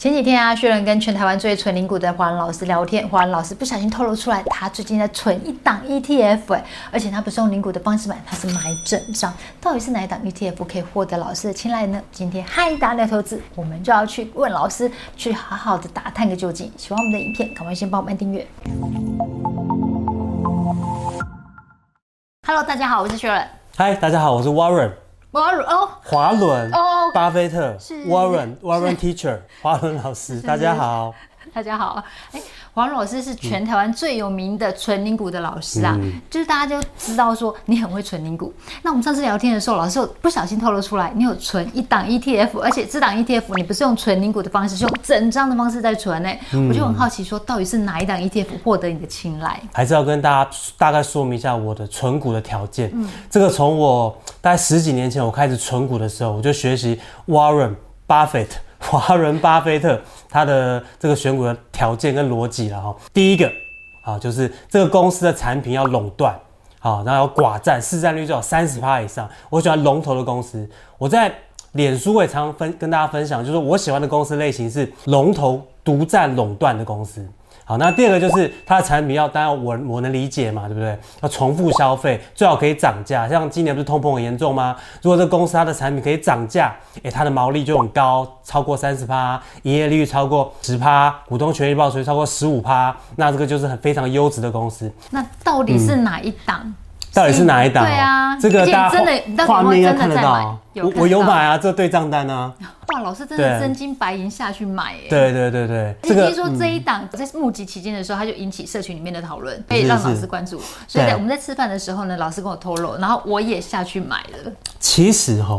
前几天啊，薛伦跟全台湾最存零股的华伦老师聊天，华伦老师不小心透露出来，他最近在存一档 ETF，哎，而且他不是用零股的方式买，他是买整张。到底是哪一档 ETF 可以获得老师的青睐呢？今天嗨大聊投资，我们就要去问老师，去好好的打探个究竟。喜欢我们的影片，赶快先帮我们订阅。Hello，大家好，我是薛伦。嗨，大家好，我是 Warren。华伦哦，华伦哦，巴菲特是。Warren Warren Teacher，华伦老师，大家好，大家好，哎。华伦老师是全台湾最有名的存零股的老师啊，嗯、就是大家就知道说你很会存零股。那我们上次聊天的时候，老师有不小心透露出来，你有存一档 ETF，而且这档 ETF 你不是用存零股的方式，是用整张的方式在存呢。嗯、我就很好奇，说到底是哪一档 ETF 获得你的青睐？还是要跟大家大概说明一下我的存股的条件。嗯，这个从我大概十几年前我开始存股的时候，我就学习 Warren Buffett。华伦巴菲特他的这个选股的条件跟逻辑了哈，第一个啊就是这个公司的产品要垄断，好，然后要寡占，市占率最好三十趴以上。我喜欢龙头的公司，我在脸书也常常分跟大家分享，就是我喜欢的公司类型是龙头独占垄断的公司。好，那第二个就是它的产品要，当然我我能理解嘛，对不对？要重复消费，最好可以涨价。像今年不是通膨很严重吗？如果这个公司它的产品可以涨价，诶，它的毛利就很高，超过三十趴，营业利率超过十趴，股东权益报酬超过十五趴，那这个就是很非常优质的公司。那到底是哪一档？嗯到底是哪一档？对啊，这个大家真的画面应该看得到。我我有买啊，这对账单啊。哇，老师真的真金白银下去买哎。对对对对。这个听说这一档在募集期间的时候，他就引起社群里面的讨论，可以让老师关注。所以在我们在吃饭的时候呢，老师跟我透露，然后我也下去买了。其实哈，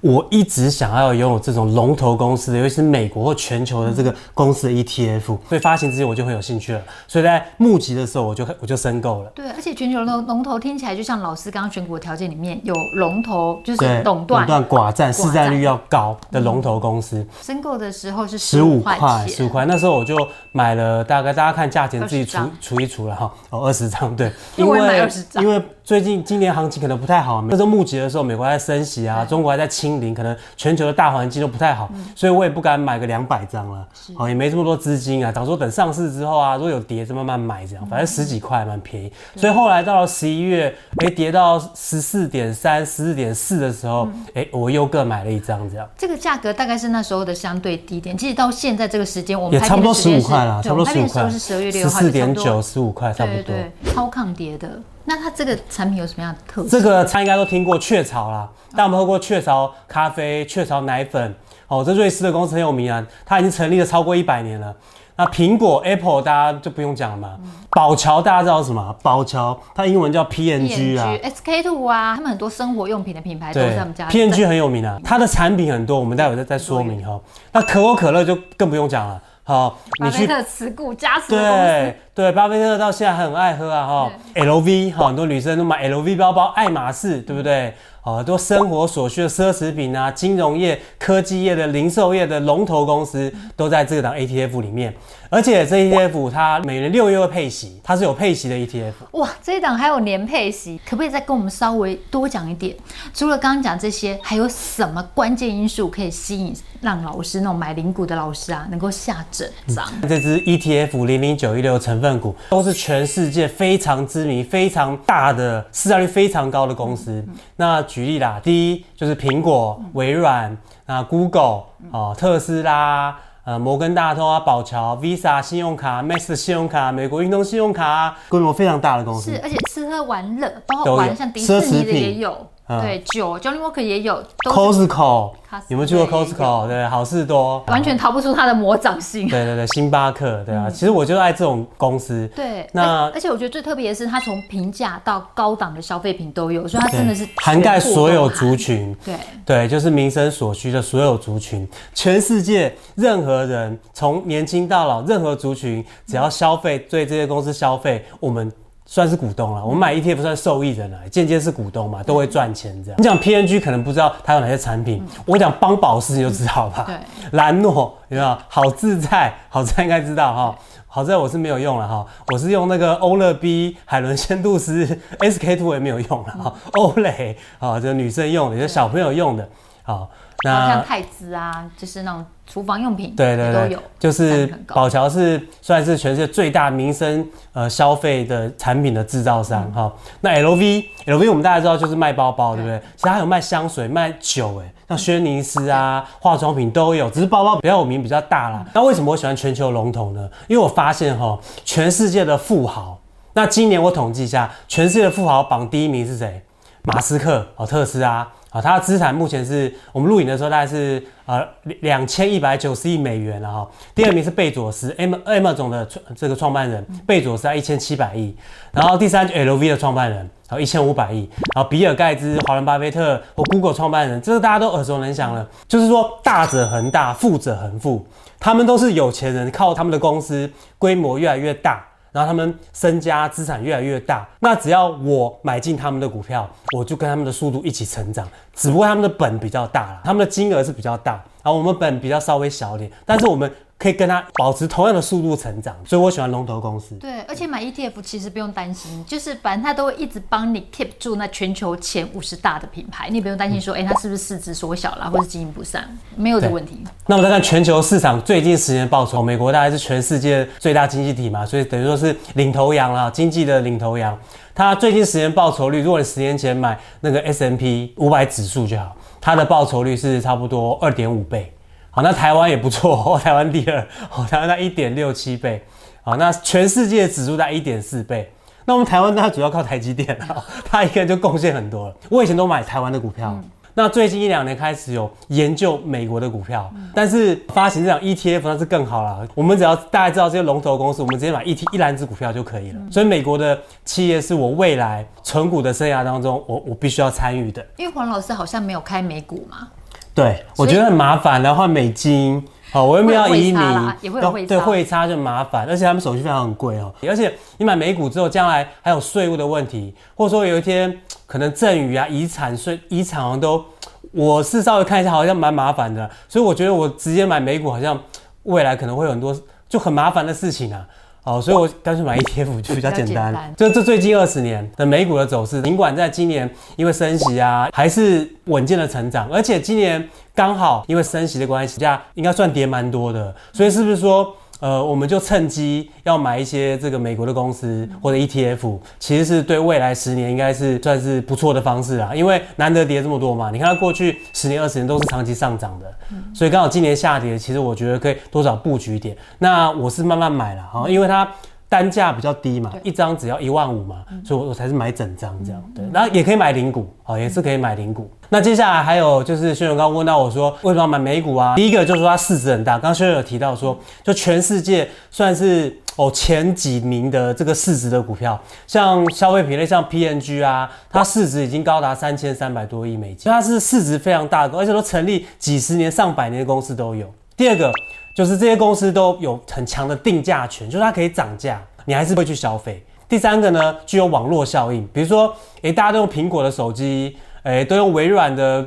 我一直想要拥有这种龙头公司的，尤其是美国或全球的这个公司的 ETF，所以发行之前我就很有兴趣了。所以在募集的时候，我就我就申购了。对，而且全球龙龙头听起来就像老师刚刚选股的条件里面有龙头，就是垄断、垄断寡占、市占率要高的龙头公司。申购的时候是十五块，十五块。那时候我就买了，大概大家看价钱自己除除一除了哈，哦，二十张对，因为因为最近今年行情可能不太好，那时候募集的时候，美国还在升息啊，中国还在清零，可能全球的大环境都不太好，所以我也不敢买个两百张了，哦，也没这么多资金啊。想说等上市之后啊，如果有跌就慢慢买这样，反正十几块蛮便宜。所以后来到了十一月，哎，跌到十四点三、十四点四的时候，哎，我又各买了一张这样。这个价格大概是那时候的相对低点，其实到现在这个时间，我们也差不多十五块了，差不多十五块。是十二月六号，十四点九、十五块差不多。对，超抗跌的。那它这个产品有什么样的特色？这个他应该都听过雀巢啦，但我们喝过雀巢咖啡、雀巢奶粉？哦，这瑞士的公司很有名啊，它已经成立了超过一百年了。那苹果 Apple 大家就不用讲了嘛。宝乔大家知道什么？宝乔它英文叫 PNG 啊，SK two 啊，他们很多生活用品的品牌都是他们家。PNG 很有名啊，它的产品很多，我们待会再再说明哈。那可口可乐就更不用讲了。好，你去巴菲特持股加持对对，巴菲特到现在很爱喝啊哈。LV 哈，很多女生都买 LV 包包，爱马仕对不对？很多生活所需的奢侈品啊，金融业、科技业的零售业的龙头公司都在这个档 ETF 里面。而且这 ETF 它每年六月会配息，它是有配息的 ETF。哇，这一档还有年配息，可不可以再跟我们稍微多讲一点？除了刚刚讲这些，还有什么关键因素可以吸引让老师那种买零股的老师啊，能够下整张？这支 ETF 零零九一六成分股都是全世界非常知名、非常大的市占率非常高的公司。那举例啦，第一就是苹果、微软、啊 Google、哦特斯拉。呃，摩根大通啊，宝桥、Visa 信用卡、Master 信用卡、美国运通信用卡，规模非常大的公司。是，而且吃喝玩乐包括玩，像迪士尼的也有。对，酒，Johnny Walker 也有，Costco，有没有去过 Costco？对，好事多，完全逃不出它的魔掌心。对对对，星巴克，对啊，其实我就爱这种公司。对，那而且我觉得最特别的是，它从平价到高档的消费品都有，所以它真的是涵盖所有族群。对对，就是民生所需的所有族群，全世界任何人，从年轻到老，任何族群只要消费，对这些公司消费，我们。算是股东了，我们买 ETF 算受益人了，间接是股东嘛，都会赚钱这样。你讲 PNG 可能不知道它有哪些产品，我讲邦宝适你就知道吧。对，兰诺有没有？好自在，好自在应该知道哈。好在我是没有用了哈，我是用那个欧乐 B、海伦仙度斯、SK two 也没有用了哈。欧蕾啊，这女生用的，就小朋友用的。好，那像汰兹啊，就是那种厨房用品，对对对，都有。就是宝侨是算是全世界最大民生呃消费的产品的制造商哈、嗯。那 LV LV 我们大家知道就是卖包包，对不对？其实还有卖香水、卖酒，哎，像轩尼诗啊，化妆品都有，只是包包比较有名、比较大啦。那为什么我喜欢全球龙头呢？因为我发现哈，全世界的富豪，那今年我统计一下，全世界的富豪榜第一名是谁？马斯克哦，特斯拉。啊，它的资产目前是我们录影的时候大概是呃两千一百九十亿美元了哈。第二名是贝佐斯，M Amazon 的这个创办人，贝佐斯在一千七百亿。然后第三就 LV 的创办人，然后一千五百亿。然后比尔盖茨、华伦巴菲特和 Google 创办人，这个大家都耳熟能详了。就是说大者恒大，富者恒富，他们都是有钱人，靠他们的公司规模越来越大。然后他们身家资产越来越大，那只要我买进他们的股票，我就跟他们的速度一起成长。只不过他们的本比较大了，他们的金额是比较大，然后我们本比较稍微小一点，但是我们。可以跟它保持同样的速度成长，所以我喜欢龙头公司。对，而且买 ETF 其实不用担心，就是反正它都会一直帮你 keep 住那全球前五十大的品牌，你也不用担心说，哎、嗯，它是不是市值缩小了，或是经营不善，没有这个问题。那我们再看全球市场最近十年报酬，美国大概是全世界最大经济体嘛，所以等于说是领头羊啦，经济的领头羊。它最近十年报酬率，如果你十年前买那个 S&P 五百指数就好，它的报酬率是差不多二点五倍。好，那台湾也不错哦，台湾第二，哦，台湾在一点六七倍，好，那全世界指数在一点四倍，那我们台湾它主要靠台积电啊，它一个人就贡献很多了。我以前都买台湾的股票，那最近一两年开始有研究美国的股票，嗯、但是发行这种 ETF 那是更好了。我们只要大家知道这些龙头公司，我们直接买一 T 一篮子股票就可以了。嗯、所以美国的企业是我未来存股的生涯当中，我我必须要参与的。因为黄老师好像没有开美股嘛。对，我觉得很麻烦，然后换美金，好，我又没有要移民，也会对，汇差就麻烦，而且他们手续费还很贵哦。而且你买美股之后，将来还有税务的问题，或者说有一天可能赠与啊、遗产税、遗产好像都，我是稍微看一下，好像蛮麻烦的，所以我觉得我直接买美股，好像未来可能会有很多就很麻烦的事情啊。哦，所以我干脆买 ETF 就比较简单。就这最近二十年的美股的走势，尽管在今年因为升息啊，还是稳健的成长，而且今年刚好因为升息的关系，价应该算跌蛮多的。所以是不是说？呃，我们就趁机要买一些这个美国的公司或者 ETF，其实是对未来十年应该是算是不错的方式啦，因为难得跌这么多嘛。你看它过去十年、二十年都是长期上涨的，所以刚好今年下跌，其实我觉得可以多少布局一点。那我是慢慢买了哈，因为它。单价比较低嘛，一张只要一万五嘛，所以我我才是买整张这样。对，然后也可以买零股，哦，也是可以买零股。那接下来还有就是，轩勇刚问到我说，为什么要买美股啊？第一个就是说它市值很大，刚刚轩勇有提到说，就全世界算是哦前几名的这个市值的股票，像消费品类像 PNG 啊，它市值已经高达三千三百多亿美金，它是市值非常大的，而且都成立几十年、上百年的公司都有。第二个。就是这些公司都有很强的定价权，就是它可以涨价，你还是会去消费。第三个呢，具有网络效应，比如说，诶，大家都用苹果的手机，诶，都用微软的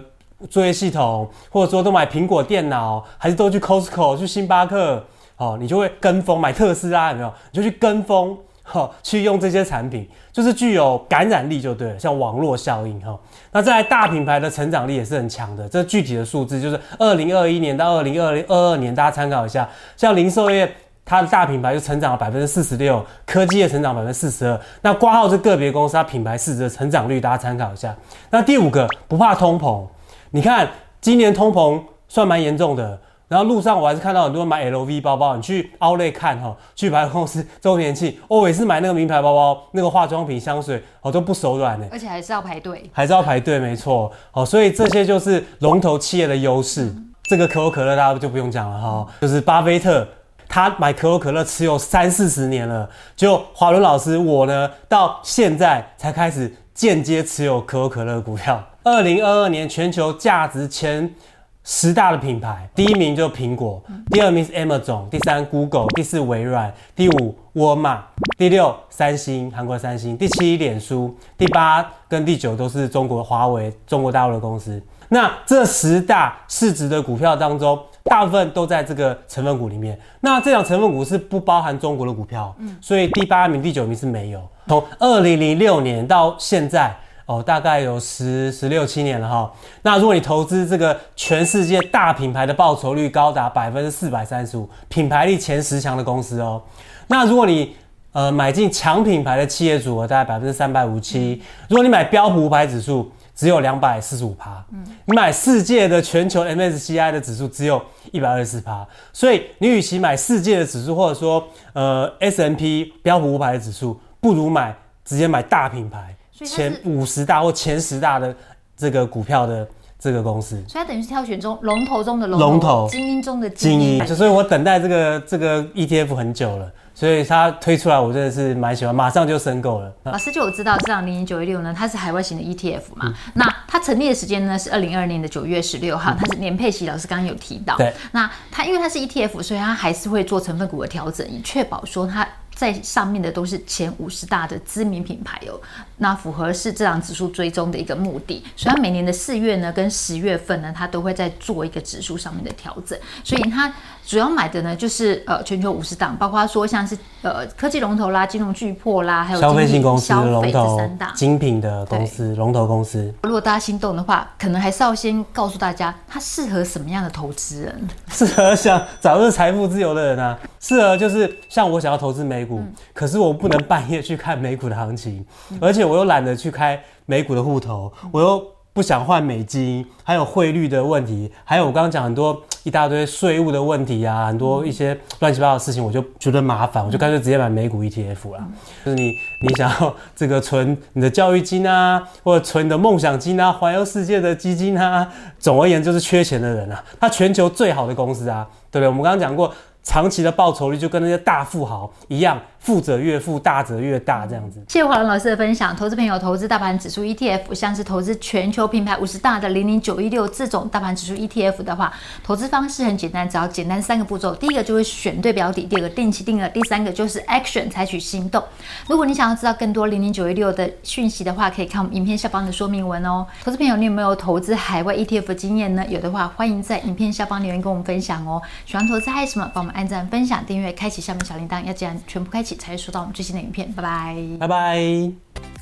作业系统，或者说都买苹果电脑，还是都去 Costco 去星巴克，哦，你就会跟风买特斯拉，有没有？你就去跟风。好，去用这些产品，就是具有感染力就对了，像网络效应哈。那在大品牌的成长力也是很强的，这具体的数字就是二零二一年到二零二零二二年，大家参考一下。像零售业，它的大品牌就成长了百分之四十六，科技业成长百分之四十二。那挂号是个别公司，它品牌市值的成长率，大家参考一下。那第五个，不怕通膨，你看今年通膨算蛮严重的。然后路上我还是看到很多人买 LV 包包，你去 Outlet 看哈，去百货公司周年庆，我也是买那个名牌包包，那个化妆品、香水，我都不手软呢。而且还是要排队，还是要排队，没错。好，所以这些就是龙头企业的优势。嗯、这个可口可乐大家就不用讲了哈，就是巴菲特他买可口可乐持有三四十年了，就华伦老师我呢到现在才开始间接持有可口可乐股票。二零二二年全球价值前。十大的品牌，第一名就是苹果，第二名是 Amazon，第三 Google，第四微软，第五沃尔玛，第六三星，韩国三星，第七脸书，第八跟第九都是中国华为，中国大陆的公司。那这十大市值的股票当中，大部分都在这个成分股里面。那这档成分股是不包含中国的股票，所以第八名、第九名是没有。从二零零六年到现在。哦，大概有十十六七年了哈。那如果你投资这个全世界大品牌的报酬率高达百分之四百三十五，品牌力前十强的公司哦。那如果你呃买进强品牌的企业组合，大概百分之三百五十七。如果你买标普五百指数，只有两百四十五趴。嗯，你买世界的全球 MSCI 的指数，只有一百二十四趴。所以你与其买世界的指数，或者说呃 S&P 标普五百的指数，不如买直接买大品牌。前五十大或前十大的这个股票的这个公司，所以它等于是挑选中龙头中的龙头，精英中的精英。所以我等待这个这个 ETF 很久了，所以它推出来，我真的是蛮喜欢，马上就申购了。老师就有知道，这档零零九一六呢，它是海外型的 ETF 嘛？嗯、那它成立的时间呢是二零二二年的九月十六号，它是年配息。老师刚刚有提到，对。那它因为它是 ETF，所以它还是会做成分股的调整，以确保说它。在上面的都是前五十大的知名品牌哦，那符合是这档指数追踪的一个目的，所以它每年的四月呢跟十月份呢，它都会在做一个指数上面的调整，所以它主要买的呢就是呃全球五十档，包括说像是呃科技龙头啦、金融巨破啦，还有消费性公司龙头。三大精品的公司龙头公司。如果大家心动的话，可能还是要先告诉大家，它适合什么样的投资人？适合想早日财富自由的人啊，适合就是像我想要投资美股。嗯、可是我不能半夜去看美股的行情，嗯、而且我又懒得去开美股的户头，嗯、我又不想换美金，还有汇率的问题，还有我刚刚讲很多一大堆税务的问题啊，很多一些乱七八糟的事情，我就觉得麻烦，嗯、我就干脆直接买美股 ETF 啦。嗯、就是你你想要这个存你的教育金啊，或者存你的梦想金啊，环游世界的基金啊，总而言之就是缺钱的人啊，他全球最好的公司啊，对不对？我们刚刚讲过。长期的报酬率就跟那些大富豪一样，富者越富，大者越大，这样子。谢谢华伦老师的分享。投资朋友投资大盘指数 ETF，像是投资全球品牌五十大的零零九一六这种大盘指数 ETF 的话，投资方式很简单，只要简单三个步骤。第一个就是选对标的，第二个定期定额，第三个就是 action 采取行动。如果你想要知道更多零零九一六的讯息的话，可以看我们影片下方的说明文哦。投资朋友，你有没有投资海外 ETF 经验呢？有的话，欢迎在影片下方留言跟我们分享哦。喜欢投资还有什么？帮我们按赞、分享、订阅、开启下面小铃铛，要这样全部开启才会收到我们最新的影片。拜拜，拜拜。